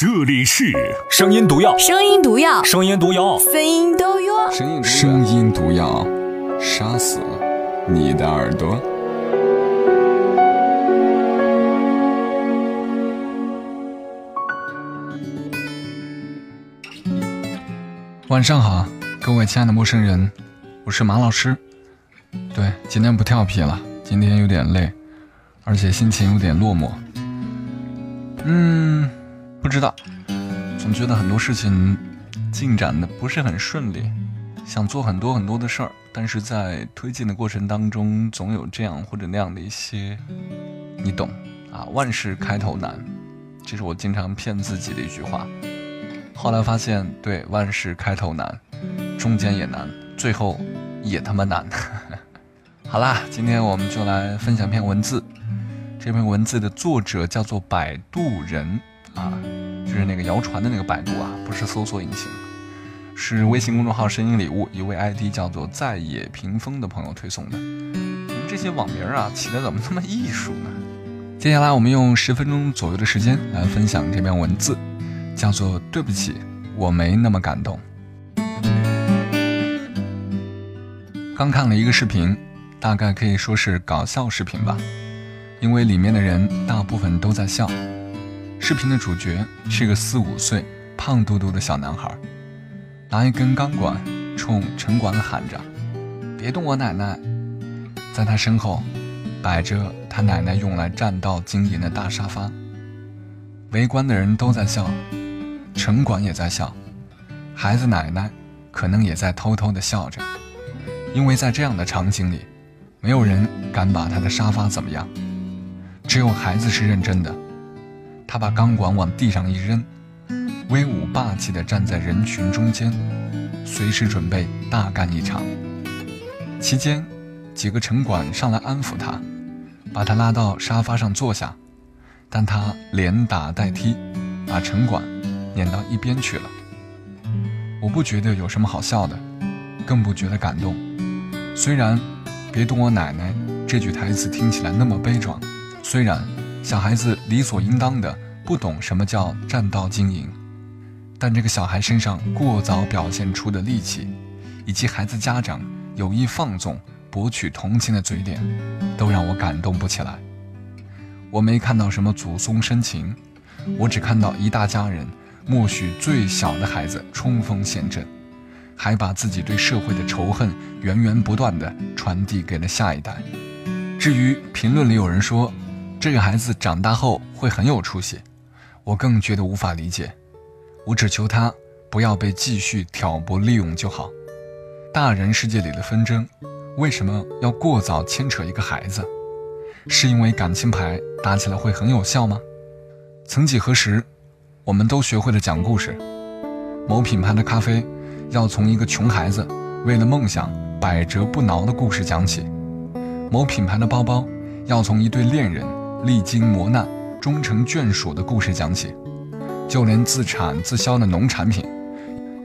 这里是声音毒药，声音毒药，声音毒药，声音毒药。声音声音毒药，杀死你的耳朵。晚上好，各位亲爱的陌生人，我是马老师。对，今天不调皮了，今天有点累，而且心情有点落寞。嗯，不知道，总觉得很多事情进展的不是很顺利，想做很多很多的事儿，但是在推进的过程当中，总有这样或者那样的一些，你懂啊？万事开头难，这是我经常骗自己的一句话。后来发现，对，万事开头难，中间也难，最后也他妈难。好啦，今天我们就来分享篇文字。这篇文字的作者叫做摆渡人啊，就是那个谣传的那个百度啊，不是搜索引擎，是微信公众号“声音礼物”一位 ID 叫做在野屏风的朋友推送的。你们这些网名啊，起的怎么这么艺术呢？接下来我们用十分钟左右的时间来分享这篇文字，叫做“对不起，我没那么感动”。刚看了一个视频，大概可以说是搞笑视频吧。因为里面的人大部分都在笑，视频的主角是个四五岁、胖嘟嘟的小男孩，拿一根钢管冲城管喊着：“别动我奶奶！”在他身后摆着他奶奶用来占道经营的大沙发。围观的人都在笑，城管也在笑，孩子奶奶可能也在偷偷的笑着，因为在这样的场景里，没有人敢把他的沙发怎么样。只有孩子是认真的，他把钢管往地上一扔，威武霸气地站在人群中间，随时准备大干一场。期间，几个城管上来安抚他，把他拉到沙发上坐下，但他连打带踢，把城管撵到一边去了。我不觉得有什么好笑的，更不觉得感动。虽然“别动我奶奶”这句台词听起来那么悲壮。虽然小孩子理所应当的不懂什么叫占道经营，但这个小孩身上过早表现出的戾气，以及孩子家长有意放纵博取同情的嘴脸，都让我感动不起来。我没看到什么祖宗深情，我只看到一大家人默许最小的孩子冲锋陷阵，还把自己对社会的仇恨源源不断地传递给了下一代。至于评论里有人说，这个孩子长大后会很有出息，我更觉得无法理解。我只求他不要被继续挑拨利用就好。大人世界里的纷争，为什么要过早牵扯一个孩子？是因为感情牌打起来会很有效吗？曾几何时，我们都学会了讲故事。某品牌的咖啡，要从一个穷孩子为了梦想百折不挠的故事讲起；某品牌的包包，要从一对恋人。历经磨难，终成眷属的故事讲起，就连自产自销的农产品，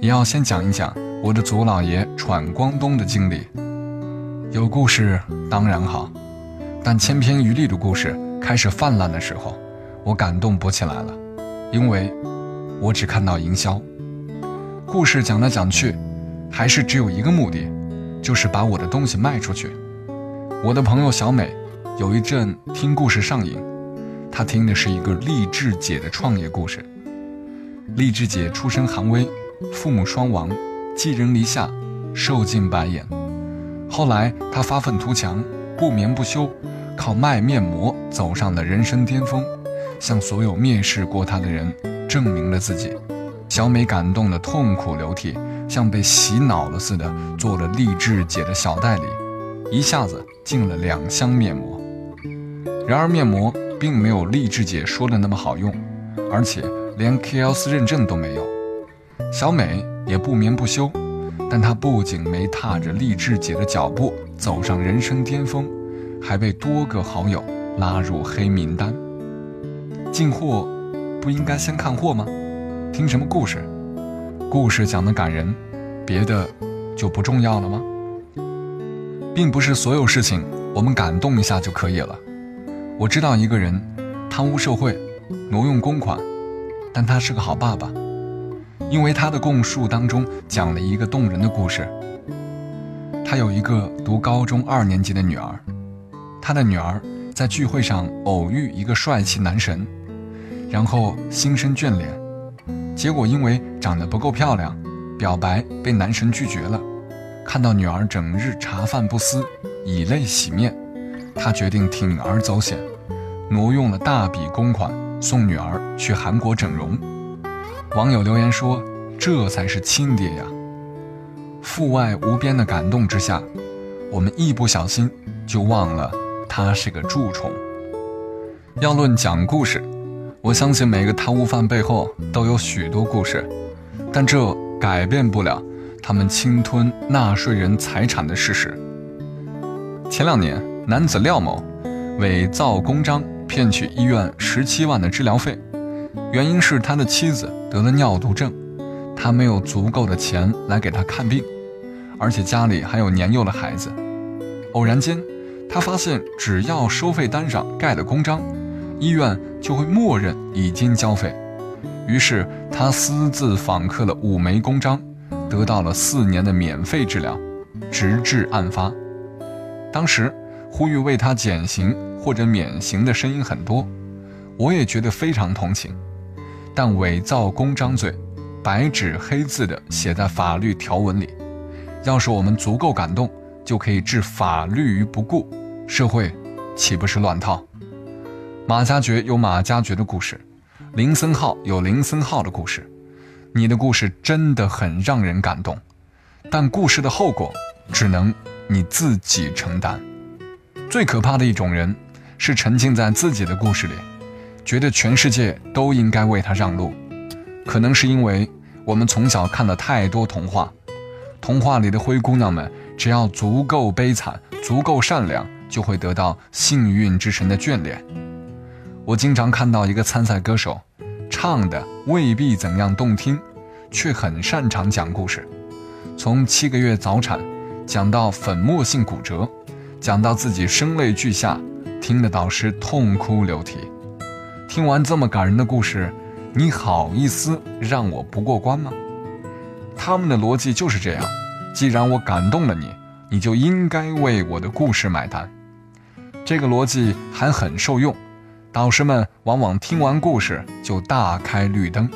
也要先讲一讲我的祖老爷闯关东的经历。有故事当然好，但千篇一律的故事开始泛滥的时候，我感动不起来了，因为我只看到营销。故事讲来讲去，还是只有一个目的，就是把我的东西卖出去。我的朋友小美。有一阵听故事上瘾，他听的是一个励志姐的创业故事。励志姐出身寒微，父母双亡，寄人篱下，受尽白眼。后来她发愤图强，不眠不休，靠卖面膜走上了人生巅峰，向所有蔑视过她的人证明了自己。小美感动得痛哭流涕，像被洗脑了似的，做了励志姐的小代理，一下子进了两箱面膜。然而面膜并没有励志姐说的那么好用，而且连 K L 四认证都没有。小美也不眠不休，但她不仅没踏着励志姐的脚步走上人生巅峰，还被多个好友拉入黑名单。进货不应该先看货吗？听什么故事？故事讲的感人，别的就不重要了吗？并不是所有事情我们感动一下就可以了。我知道一个人贪污受贿、挪用公款，但他是个好爸爸，因为他的供述当中讲了一个动人的故事。他有一个读高中二年级的女儿，他的女儿在聚会上偶遇一个帅气男神，然后心生眷恋，结果因为长得不够漂亮，表白被男神拒绝了。看到女儿整日茶饭不思，以泪洗面，他决定铤而走险，挪用了大笔公款。送女儿去韩国整容，网友留言说：“这才是亲爹呀！”父爱无边的感动之下，我们一不小心就忘了他是个蛀虫。要论讲故事，我相信每个贪污犯背后都有许多故事，但这改变不了他们侵吞纳税人财产的事实。前两年，男子廖某伪造公章。骗取医院十七万的治疗费，原因是他的妻子得了尿毒症，他没有足够的钱来给他看病，而且家里还有年幼的孩子。偶然间，他发现只要收费单上盖了公章，医院就会默认已经交费。于是他私自访客了五枚公章，得到了四年的免费治疗，直至案发。当时呼吁为他减刑。或者免刑的声音很多，我也觉得非常同情。但伪造公章罪，白纸黑字的写在法律条文里，要是我们足够感动，就可以置法律于不顾，社会岂不是乱套？马加爵有马加爵的故事，林森浩有林森浩的故事，你的故事真的很让人感动，但故事的后果只能你自己承担。最可怕的一种人。是沉浸在自己的故事里，觉得全世界都应该为他让路。可能是因为我们从小看了太多童话，童话里的灰姑娘们只要足够悲惨、足够善良，就会得到幸运之神的眷恋。我经常看到一个参赛歌手，唱的未必怎样动听，却很擅长讲故事，从七个月早产讲到粉末性骨折，讲到自己声泪俱下。听的导师痛哭流涕。听完这么感人的故事，你好意思让我不过关吗？他们的逻辑就是这样：既然我感动了你，你就应该为我的故事买单。这个逻辑还很受用，导师们往往听完故事就大开绿灯。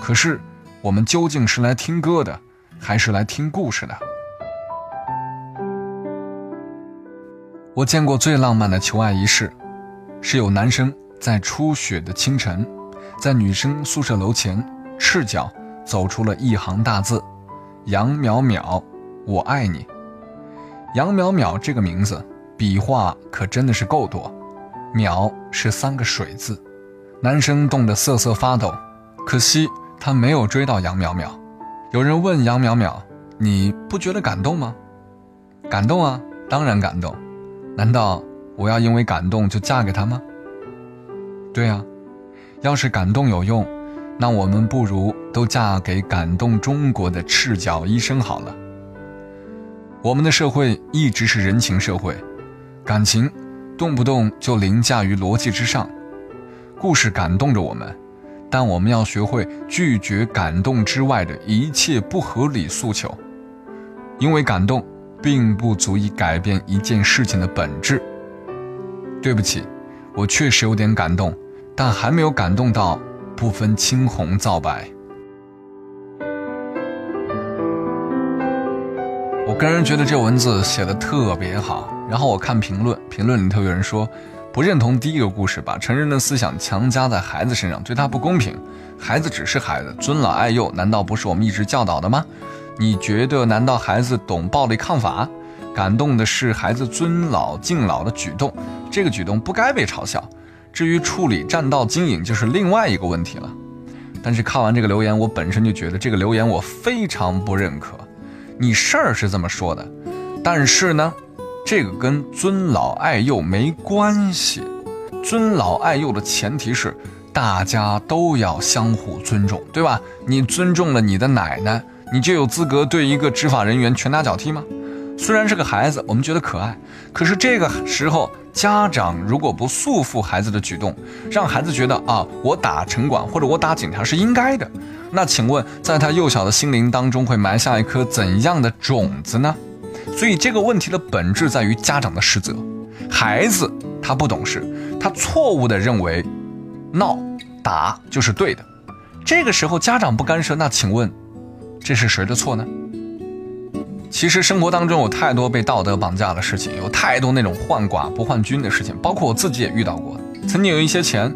可是，我们究竟是来听歌的，还是来听故事的？我见过最浪漫的求爱仪式，是有男生在初雪的清晨，在女生宿舍楼前赤脚走出了一行大字：“杨淼淼，我爱你。”杨淼淼这个名字笔画可真的是够多，淼是三个水字，男生冻得瑟瑟发抖，可惜他没有追到杨淼淼。有人问杨淼淼：“你不觉得感动吗？”感动啊，当然感动。难道我要因为感动就嫁给他吗？对啊，要是感动有用，那我们不如都嫁给感动中国的赤脚医生好了。我们的社会一直是人情社会，感情动不动就凌驾于逻辑之上。故事感动着我们，但我们要学会拒绝感动之外的一切不合理诉求，因为感动。并不足以改变一件事情的本质。对不起，我确实有点感动，但还没有感动到不分青红皂白。我个人觉得这文字写的特别好。然后我看评论，评论里头有人说不认同第一个故事，把成人的思想强加在孩子身上，对他不公平。孩子只是孩子，尊老爱幼难道不是我们一直教导的吗？你觉得难道孩子懂暴力抗法？感动的是孩子尊老敬老的举动，这个举动不该被嘲笑。至于处理占道经营，就是另外一个问题了。但是看完这个留言，我本身就觉得这个留言我非常不认可。你事儿是这么说的，但是呢，这个跟尊老爱幼没关系。尊老爱幼的前提是大家都要相互尊重，对吧？你尊重了你的奶奶。你就有资格对一个执法人员拳打脚踢吗？虽然是个孩子，我们觉得可爱，可是这个时候，家长如果不束缚孩子的举动，让孩子觉得啊，我打城管或者我打警察是应该的，那请问，在他幼小的心灵当中会埋下一颗怎样的种子呢？所以这个问题的本质在于家长的失责。孩子他不懂事，他错误的认为闹打就是对的。这个时候家长不干涉，那请问这是谁的错呢？其实生活当中有太多被道德绑架的事情，有太多那种患寡不患君的事情，包括我自己也遇到过。曾经有一些钱，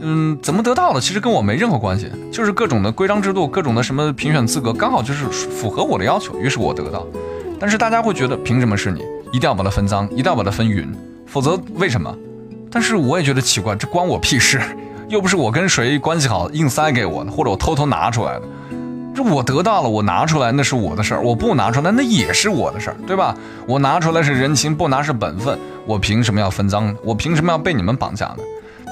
嗯，怎么得到的，其实跟我没任何关系，就是各种的规章制度，各种的什么评选资格，刚好就是符合我的要求，于是我得到。但是大家会觉得，凭什么是你？一定要把它分赃，一定要把它分匀，否则为什么？但是我也觉得奇怪，这关我屁事，又不是我跟谁关系好硬塞给我的，或者我偷偷拿出来的。这我得到了，我拿出来那是我的事儿，我不拿出来那也是我的事儿，对吧？我拿出来是人情，不拿是本分，我凭什么要分赃呢？我凭什么要被你们绑架呢？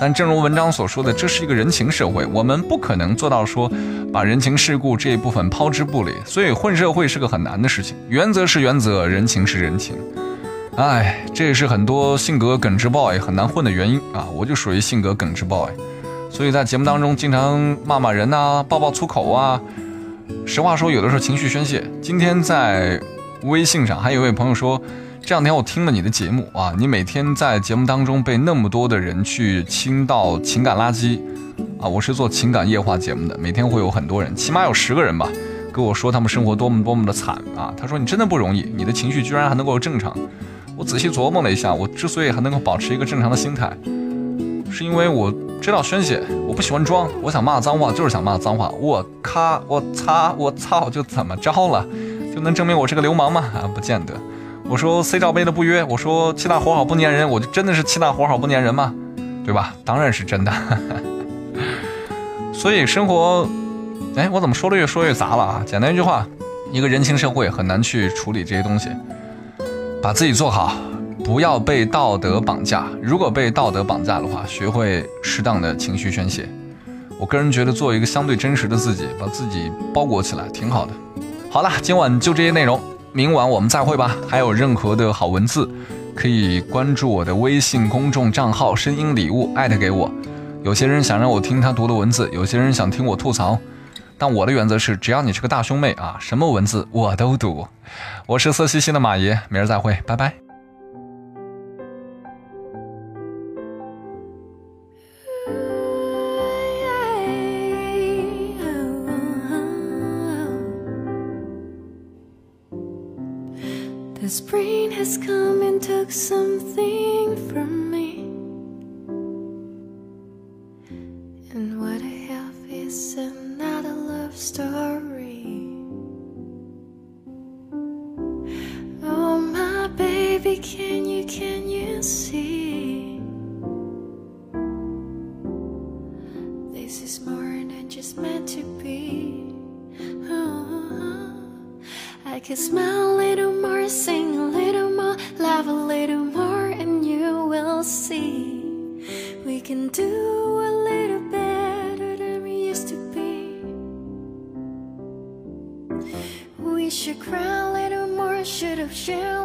但正如文章所说的，这是一个人情社会，我们不可能做到说把人情世故这一部分抛之不理，所以混社会是个很难的事情。原则是原则，人情是人情。哎，这也是很多性格耿直 boy 很难混的原因啊！我就属于性格耿直 boy，所以在节目当中经常骂骂人呐，爆爆粗口啊。实话说，有的时候情绪宣泄。今天在微信上还有一位朋友说，这两天我听了你的节目啊，你每天在节目当中被那么多的人去倾倒情感垃圾啊。我是做情感夜话节目的，每天会有很多人，起码有十个人吧，跟我说他们生活多么多么的惨啊。他说你真的不容易，你的情绪居然还能够正常。我仔细琢磨了一下，我之所以还能够保持一个正常的心态，是因为我。知道宣泄，我不喜欢装。我想骂脏话，就是想骂脏话。我咔，我擦，我操，就怎么着了？就能证明我是个流氓吗？啊，不见得。我说 C 罩杯的不约，我说气大活好不粘人，我就真的是气大活好不粘人吗？对吧？当然是真的。所以生活，哎，我怎么说的越说越杂了啊？简单一句话，一个人情社会很难去处理这些东西，把自己做好。不要被道德绑架。如果被道德绑架的话，学会适当的情绪宣泄。我个人觉得，做一个相对真实的自己，把自己包裹起来，挺好的。好了，今晚就这些内容，明晚我们再会吧。还有任何的好文字，可以关注我的微信公众账号“声音礼物”，艾特给我。有些人想让我听他读的文字，有些人想听我吐槽，但我的原则是，只要你是个大兄妹啊，什么文字我都读。我是色兮兮的马爷，明儿再会，拜拜。Took something from me. And what I have is another love story. Oh, my baby, can you, can you see? Can do a little better than we used to be. We should cry a little more, should have shared